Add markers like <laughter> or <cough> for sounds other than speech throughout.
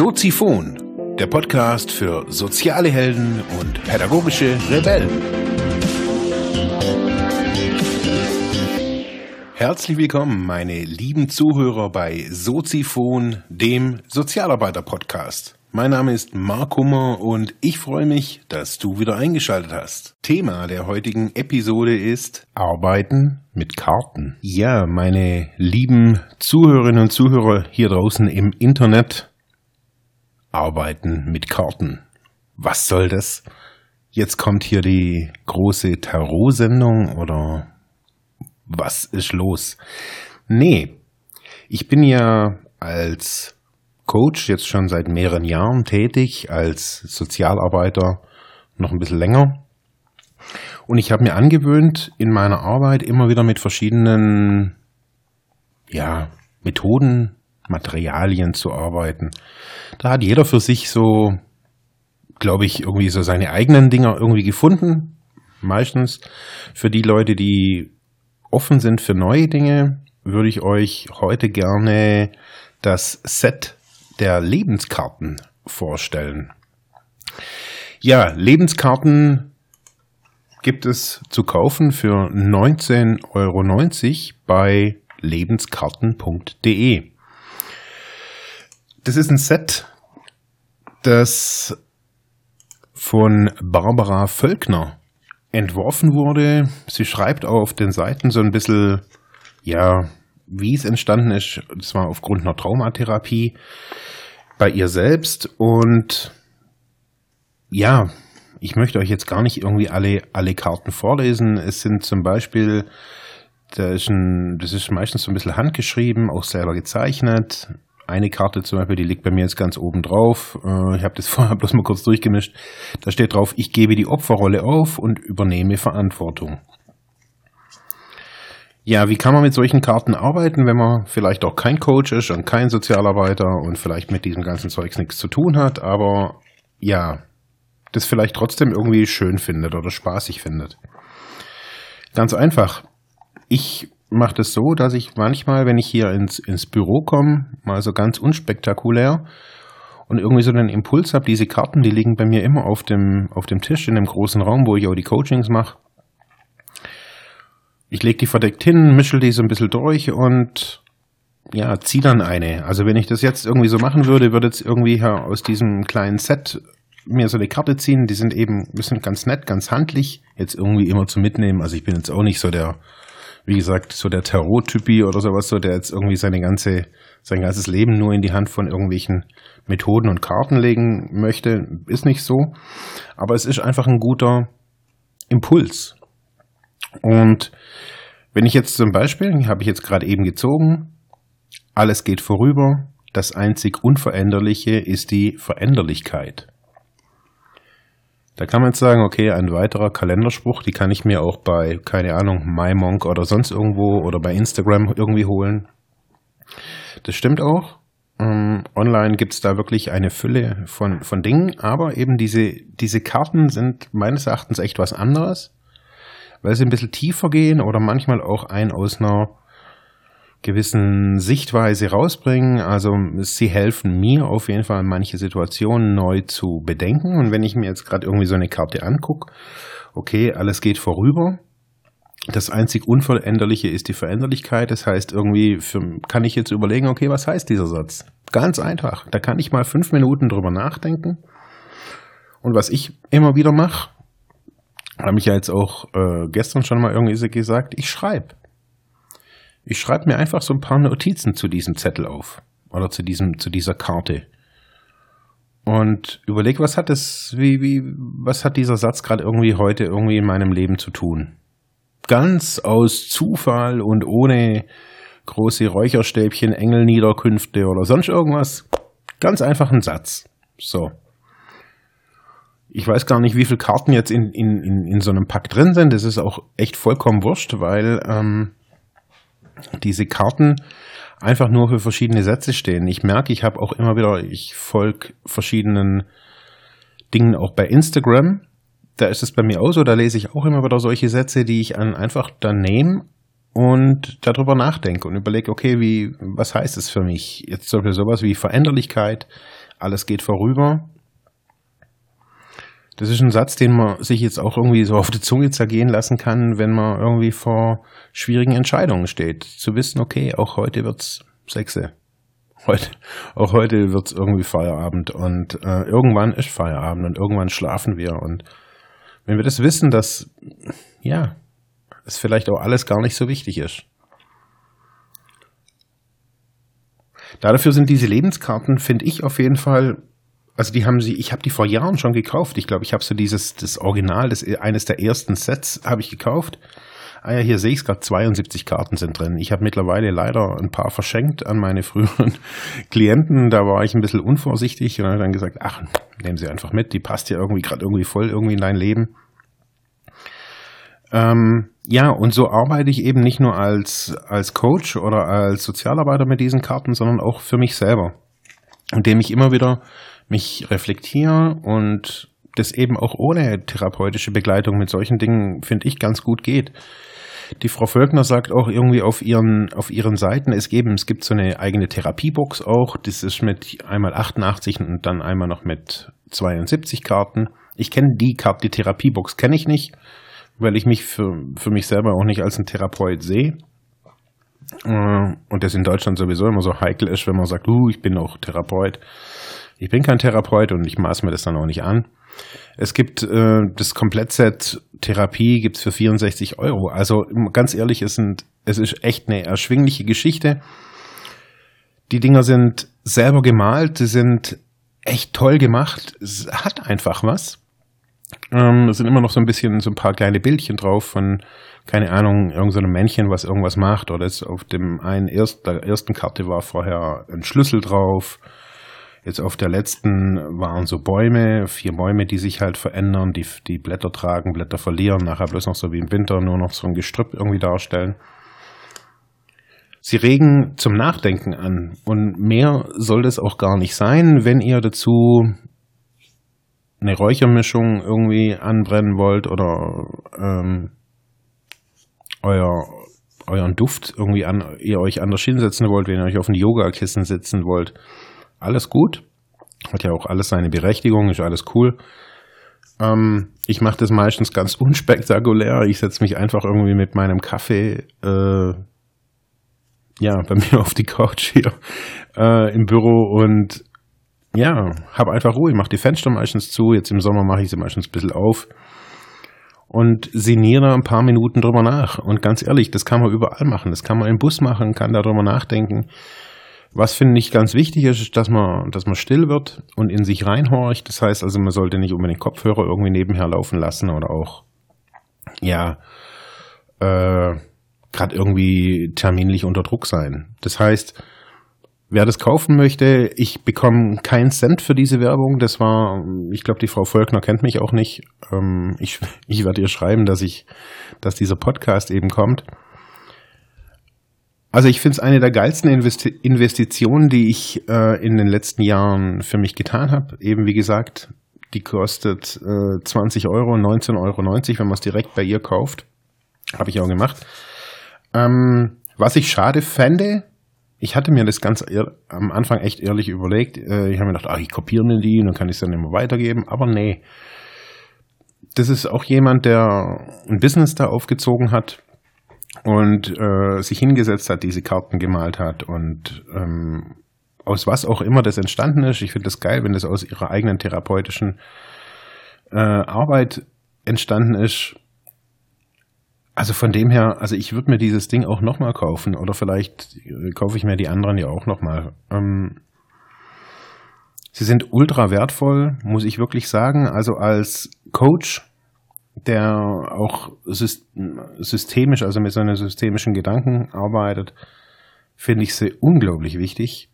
Soziphon, der Podcast für soziale Helden und pädagogische Rebellen. Herzlich willkommen, meine lieben Zuhörer bei Soziphon, dem Sozialarbeiter-Podcast. Mein Name ist Mark Hummer und ich freue mich, dass du wieder eingeschaltet hast. Thema der heutigen Episode ist Arbeiten mit Karten. Ja, meine lieben Zuhörerinnen und Zuhörer hier draußen im Internet, Arbeiten mit Karten. Was soll das? Jetzt kommt hier die große Tarot-Sendung oder was ist los? Nee, ich bin ja als Coach jetzt schon seit mehreren Jahren tätig, als Sozialarbeiter noch ein bisschen länger. Und ich habe mir angewöhnt, in meiner Arbeit immer wieder mit verschiedenen ja, Methoden, Materialien zu arbeiten. Da hat jeder für sich so, glaube ich, irgendwie so seine eigenen Dinger irgendwie gefunden. Meistens für die Leute, die offen sind für neue Dinge, würde ich euch heute gerne das Set der Lebenskarten vorstellen. Ja, Lebenskarten gibt es zu kaufen für 19,90 Euro bei lebenskarten.de. Das ist ein Set, das von Barbara Völkner entworfen wurde. Sie schreibt auch auf den Seiten so ein bisschen, ja, wie es entstanden ist. Das war aufgrund einer Traumatherapie bei ihr selbst. Und ja, ich möchte euch jetzt gar nicht irgendwie alle, alle Karten vorlesen. Es sind zum Beispiel, da ist ein, das ist meistens so ein bisschen handgeschrieben, auch selber gezeichnet eine Karte zum Beispiel, die liegt bei mir jetzt ganz oben drauf. Äh, ich habe das <laughs> vorher bloß mal kurz durchgemischt. Da steht drauf, ich gebe die Opferrolle auf und übernehme Verantwortung. Ja, wie kann man mit solchen Karten arbeiten, wenn man vielleicht auch kein Coach ist und kein Sozialarbeiter und vielleicht mit diesem ganzen Zeugs nichts zu tun hat, aber ja, das vielleicht trotzdem irgendwie schön findet oder spaßig findet. Ganz einfach. Ich mache das so, dass ich manchmal, wenn ich hier ins, ins Büro komme, mal so ganz unspektakulär und irgendwie so einen Impuls habe, diese Karten, die liegen bei mir immer auf dem, auf dem Tisch in dem großen Raum, wo ich auch die Coachings mache. Ich lege die verdeckt hin, mischel die so ein bisschen durch und ja, zieh dann eine. Also wenn ich das jetzt irgendwie so machen würde, würde jetzt irgendwie aus diesem kleinen Set mir so eine Karte ziehen. Die sind eben, die sind ganz nett, ganz handlich. Jetzt irgendwie immer zu mitnehmen. Also ich bin jetzt auch nicht so der wie gesagt, so der Tarot-Typi oder sowas, so, der jetzt irgendwie seine ganze, sein ganzes Leben nur in die Hand von irgendwelchen Methoden und Karten legen möchte, ist nicht so. Aber es ist einfach ein guter Impuls. Und wenn ich jetzt zum Beispiel, habe ich jetzt gerade eben gezogen, alles geht vorüber, das einzig Unveränderliche ist die Veränderlichkeit. Da kann man jetzt sagen, okay, ein weiterer Kalenderspruch, die kann ich mir auch bei, keine Ahnung, MyMonk oder sonst irgendwo oder bei Instagram irgendwie holen. Das stimmt auch. Ähm, online gibt's da wirklich eine Fülle von, von Dingen, aber eben diese, diese Karten sind meines Erachtens echt was anderes, weil sie ein bisschen tiefer gehen oder manchmal auch ein aus einer gewissen Sichtweise rausbringen. Also sie helfen mir auf jeden Fall, manche Situationen neu zu bedenken. Und wenn ich mir jetzt gerade irgendwie so eine Karte angucke, okay, alles geht vorüber. Das einzig Unveränderliche ist die Veränderlichkeit. Das heißt, irgendwie für, kann ich jetzt überlegen, okay, was heißt dieser Satz? Ganz einfach. Da kann ich mal fünf Minuten drüber nachdenken. Und was ich immer wieder mache, habe ich ja jetzt auch äh, gestern schon mal irgendwie gesagt, ich schreibe. Ich schreibe mir einfach so ein paar Notizen zu diesem Zettel auf oder zu diesem zu dieser Karte und überlege, was hat es, wie wie was hat dieser Satz gerade irgendwie heute irgendwie in meinem Leben zu tun? Ganz aus Zufall und ohne große Räucherstäbchen, Engelniederkünfte oder sonst irgendwas. Ganz einfach ein Satz. So. Ich weiß gar nicht, wie viele Karten jetzt in, in, in, in so einem Pack drin sind. Das ist auch echt vollkommen wurscht, weil ähm, diese Karten einfach nur für verschiedene Sätze stehen. Ich merke, ich habe auch immer wieder, ich folge verschiedenen Dingen auch bei Instagram. Da ist es bei mir auch so, da lese ich auch immer wieder solche Sätze, die ich an einfach dann nehme und darüber nachdenke und überlege, okay, wie, was heißt es für mich? Jetzt zum Beispiel sowas wie Veränderlichkeit, alles geht vorüber. Das ist ein Satz, den man sich jetzt auch irgendwie so auf die Zunge zergehen lassen kann, wenn man irgendwie vor schwierigen Entscheidungen steht. Zu wissen, okay, auch heute wird's Sechse. Heute, auch heute wird's irgendwie Feierabend und äh, irgendwann ist Feierabend und irgendwann schlafen wir. Und wenn wir das wissen, dass ja, es vielleicht auch alles gar nicht so wichtig ist. Dafür sind diese Lebenskarten, finde ich auf jeden Fall, also die haben sie, ich habe die vor Jahren schon gekauft. Ich glaube, ich habe so dieses, das Original, das eines der ersten Sets habe ich gekauft. Ah ja, hier sehe ich es gerade, 72 Karten sind drin. Ich habe mittlerweile leider ein paar verschenkt an meine früheren <laughs> Klienten. Da war ich ein bisschen unvorsichtig und habe dann gesagt, ach, nehmen Sie einfach mit, die passt ja irgendwie gerade irgendwie voll irgendwie in dein Leben. Ähm, ja, und so arbeite ich eben nicht nur als, als Coach oder als Sozialarbeiter mit diesen Karten, sondern auch für mich selber. Indem ich immer wieder mich reflektiere und das eben auch ohne therapeutische Begleitung mit solchen Dingen, finde ich, ganz gut geht. Die Frau Völkner sagt auch irgendwie auf ihren, auf ihren Seiten, es geben, es gibt so eine eigene Therapiebox auch, das ist mit einmal 88 und dann einmal noch mit 72 Karten. Ich kenne die Karte, die Therapiebox kenne ich nicht weil ich mich für, für mich selber auch nicht als ein Therapeut sehe. Äh, und das in Deutschland sowieso immer so heikel ist, wenn man sagt, uh, ich bin auch Therapeut. Ich bin kein Therapeut und ich maß mir das dann auch nicht an. Es gibt äh, das Komplettset Therapie gibt's für 64 Euro. Also ganz ehrlich, es, sind, es ist echt eine erschwingliche Geschichte. Die Dinger sind selber gemalt, sie sind echt toll gemacht. Es hat einfach was. Ähm, es sind immer noch so ein bisschen so ein paar kleine Bildchen drauf von, keine Ahnung, irgendeinem so Männchen, was irgendwas macht. Oder ist auf dem einen erst, der ersten Karte war vorher ein Schlüssel drauf. Jetzt auf der letzten waren so Bäume, vier Bäume, die sich halt verändern, die, die Blätter tragen, Blätter verlieren, nachher bloß noch so wie im Winter nur noch so ein Gestrüpp irgendwie darstellen. Sie regen zum Nachdenken an. Und mehr soll das auch gar nicht sein, wenn ihr dazu eine Räuchermischung irgendwie anbrennen wollt oder ähm, euer, euren Duft irgendwie an, ihr euch anders hinsetzen wollt, wenn ihr euch auf ein Yogakissen sitzen wollt, alles gut. Hat ja auch alles seine Berechtigung, ist alles cool. Ähm, ich mache das meistens ganz <laughs> unspektakulär. Ich setze mich einfach irgendwie mit meinem Kaffee äh, ja, bei <laughs> mir auf die Couch hier äh, im Büro und ja, habe einfach Ruhe, mache die Fenster meistens zu, jetzt im Sommer mache ich sie meistens ein bisschen auf und sinniere ein paar Minuten drüber nach. Und ganz ehrlich, das kann man überall machen. Das kann man im Bus machen, kann darüber nachdenken. Was finde ich ganz wichtig ist, dass man, dass man still wird und in sich reinhorcht. Das heißt also, man sollte nicht unbedingt Kopfhörer irgendwie nebenher laufen lassen oder auch, ja, äh, gerade irgendwie terminlich unter Druck sein. Das heißt, Wer das kaufen möchte, ich bekomme keinen Cent für diese Werbung. Das war, ich glaube, die Frau Volkner kennt mich auch nicht. Ähm, ich, <laughs> ich werde ihr schreiben, dass ich, dass dieser Podcast eben kommt. Also ich finde es eine der geilsten Investi Investitionen, die ich äh, in den letzten Jahren für mich getan habe. Eben wie gesagt, die kostet äh, 20 Euro, 19,90 Euro, wenn man es direkt bei ihr kauft. Habe ich auch gemacht. Ähm, was ich schade fände, ich hatte mir das ganz am Anfang echt ehrlich überlegt. Äh, ich habe mir gedacht, ah, ich kopiere mir die und dann kann ich es dann immer weitergeben. Aber nee. Das ist auch jemand, der ein Business da aufgezogen hat und äh, sich hingesetzt hat, diese Karten gemalt hat und ähm, aus was auch immer das entstanden ist. Ich finde das geil, wenn das aus ihrer eigenen therapeutischen äh, Arbeit entstanden ist also von dem her, also ich würde mir dieses Ding auch nochmal kaufen oder vielleicht äh, kaufe ich mir die anderen ja auch nochmal. Ähm, sie sind ultra wertvoll, muss ich wirklich sagen. Also als Coach, der auch systemisch, also mit seinen systemischen Gedanken arbeitet, finde ich sie unglaublich wichtig.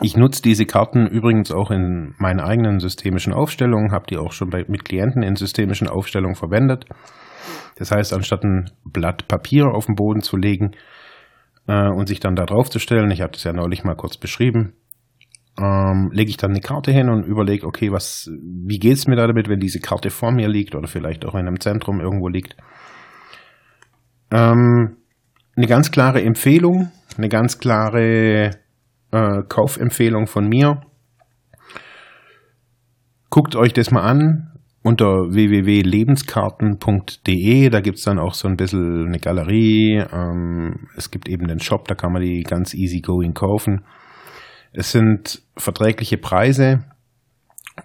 Ich nutze diese Karten übrigens auch in meinen eigenen systemischen Aufstellungen, habe die auch schon bei, mit Klienten in systemischen Aufstellungen verwendet. Das heißt, anstatt ein Blatt Papier auf den Boden zu legen äh, und sich dann da drauf zu stellen, ich habe das ja neulich mal kurz beschrieben, ähm, lege ich dann eine Karte hin und überlege, okay, was, wie geht's mir da damit, wenn diese Karte vor mir liegt oder vielleicht auch in einem Zentrum irgendwo liegt. Ähm, eine ganz klare Empfehlung, eine ganz klare äh, Kaufempfehlung von mir. guckt euch das mal an unter www.lebenskarten.de. Da gibt's dann auch so ein bisschen eine Galerie. Ähm, es gibt eben den Shop, da kann man die ganz easy going kaufen. Es sind verträgliche Preise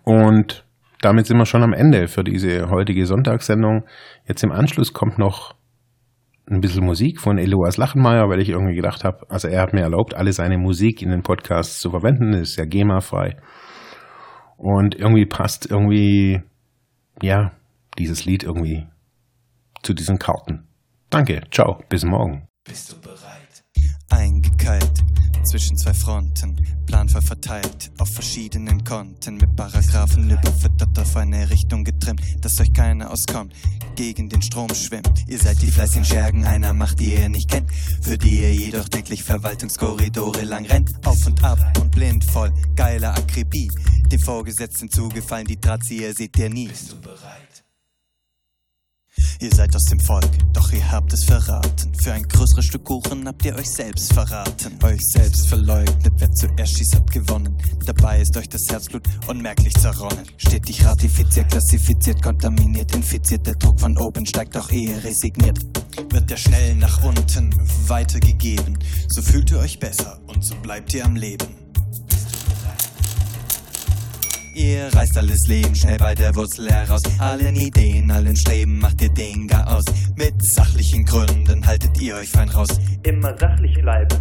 und damit sind wir schon am Ende für diese heutige Sonntagssendung. Jetzt im Anschluss kommt noch ein bisschen Musik von Eloas Lachenmeier, weil ich irgendwie gedacht habe, also er hat mir erlaubt, alle seine Musik in den Podcasts zu verwenden, das ist ja GEMA-frei. Und irgendwie passt irgendwie, ja, dieses Lied irgendwie zu diesen Karten. Danke, ciao, bis morgen. Bist du bereit? Eingekeilt zwischen zwei Fronten, planvoll verteilt auf verschiedenen Konten, mit Paragraphen überfüttert auf eine Richtung getrimmt, dass euch keiner auskommt, gegen den Strom schwimmt. Ihr seid die fleißigen Schergen einer Macht, die ihr nicht kennt, für die ihr jedoch täglich Verwaltungskorridore lang rennt, auf und ab und blind voll geiler Akribie. Dem Vorgesetzten zugefallen, die Drahtzieher seht ihr nie. Bist du bereit? Ihr seid aus dem Volk, doch ihr habt es verraten. Für ein größeres Stück Kuchen habt ihr euch selbst verraten. Euch selbst verleugnet, wer zuerst schießt, hat gewonnen. Dabei ist euch das Herzblut unmerklich zerronnen. Stetig ratifiziert, klassifiziert, kontaminiert, infiziert. Der Druck von oben steigt, doch ihr resigniert. Wird der schnell nach unten weitergegeben. So fühlt ihr euch besser und so bleibt ihr am Leben. Ihr reißt alles Leben schnell bei der Wurzel heraus. Allen Ideen, allen Streben macht ihr den gar aus. Mit sachlichen Gründen haltet ihr euch fein raus. Immer sachlich bleiben.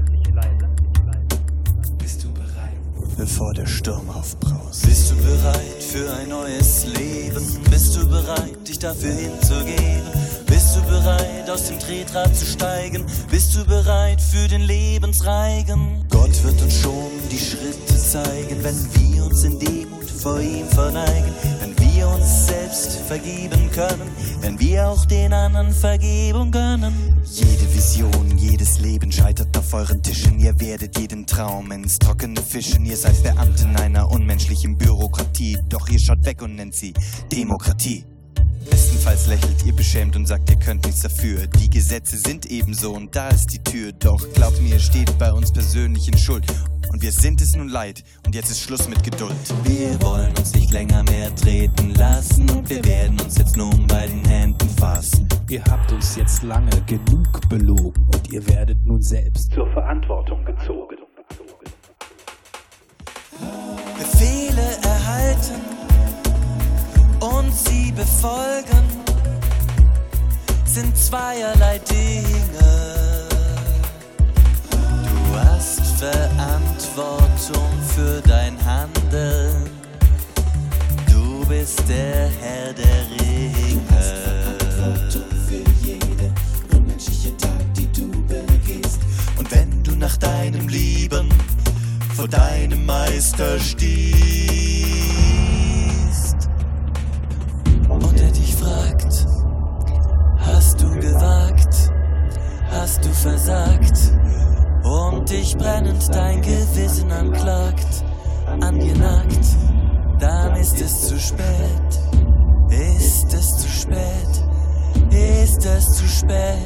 Bist du bereit? Bevor der Sturm aufbraust. Bist du bereit für ein neues Leben? Bist du bereit, dich dafür hinzugeben? Bist du bereit, aus dem Tretrad zu steigen? Bist du bereit für den Lebensreigen? Gott wird uns schon die Schritte zeigen, wenn wir uns in Demut vor ihm verneigen, wenn wir uns selbst vergeben können, wenn wir auch den anderen Vergebung gönnen. Jede Vision, jedes Leben scheitert auf euren Tischen. Ihr werdet jeden Traum ins trockene fischen. Ihr seid Beamten einer unmenschlichen Bürokratie, doch ihr schaut weg und nennt sie Demokratie. Bestenfalls lächelt ihr beschämt und sagt, ihr könnt nichts dafür. Die Gesetze sind ebenso und da ist die Tür. Doch glaubt mir, steht bei uns persönlich in Schuld. Und wir sind es nun leid und jetzt ist Schluss mit Geduld. Wir wollen uns nicht länger mehr treten lassen und wir werden uns jetzt nun bei den Händen fassen. Ihr habt uns jetzt lange genug belogen und ihr werdet nun selbst Zur Verantwortung gezogen. Befehle erhalten und sie befolgen sind zweierlei Dinge. Du hast Verantwortung für dein Handeln. Du bist der Herr der Ringe. für jede unmenschliche Tat, die du begehst. Und wenn du nach deinem Lieben vor deinem Meister stehst brennend dein Gewissen anklagt, an dir nagt, dann ist es zu spät, ist es zu spät, ist es zu spät.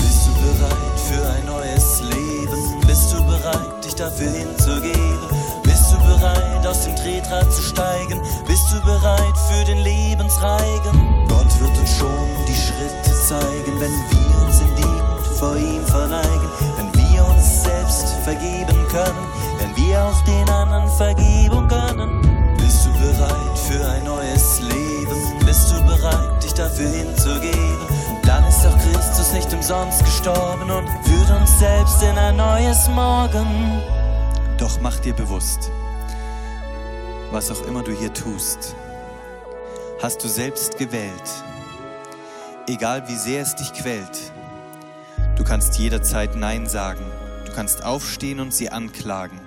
Bist du bereit für ein neues Leben? Bist du bereit, dich dafür hinzugeben? Bist du bereit, aus dem Tretrad zu steigen? Bist du bereit für den Lebensreigen? Gott wird uns schon die Schritte zeigen, wenn wir Vergebung gönnen. Bist du bereit für ein neues Leben? Bist du bereit, dich dafür hinzugeben? Dann ist doch Christus nicht umsonst gestorben und führt uns selbst in ein neues Morgen. Doch mach dir bewusst, was auch immer du hier tust, hast du selbst gewählt. Egal wie sehr es dich quält, du kannst jederzeit Nein sagen, du kannst aufstehen und sie anklagen.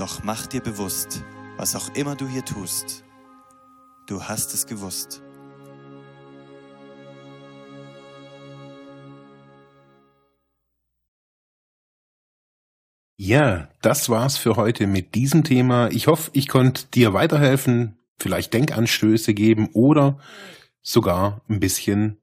Doch mach dir bewusst, was auch immer du hier tust, du hast es gewusst. Ja, das war's für heute mit diesem Thema. Ich hoffe, ich konnte dir weiterhelfen, vielleicht Denkanstöße geben oder sogar ein bisschen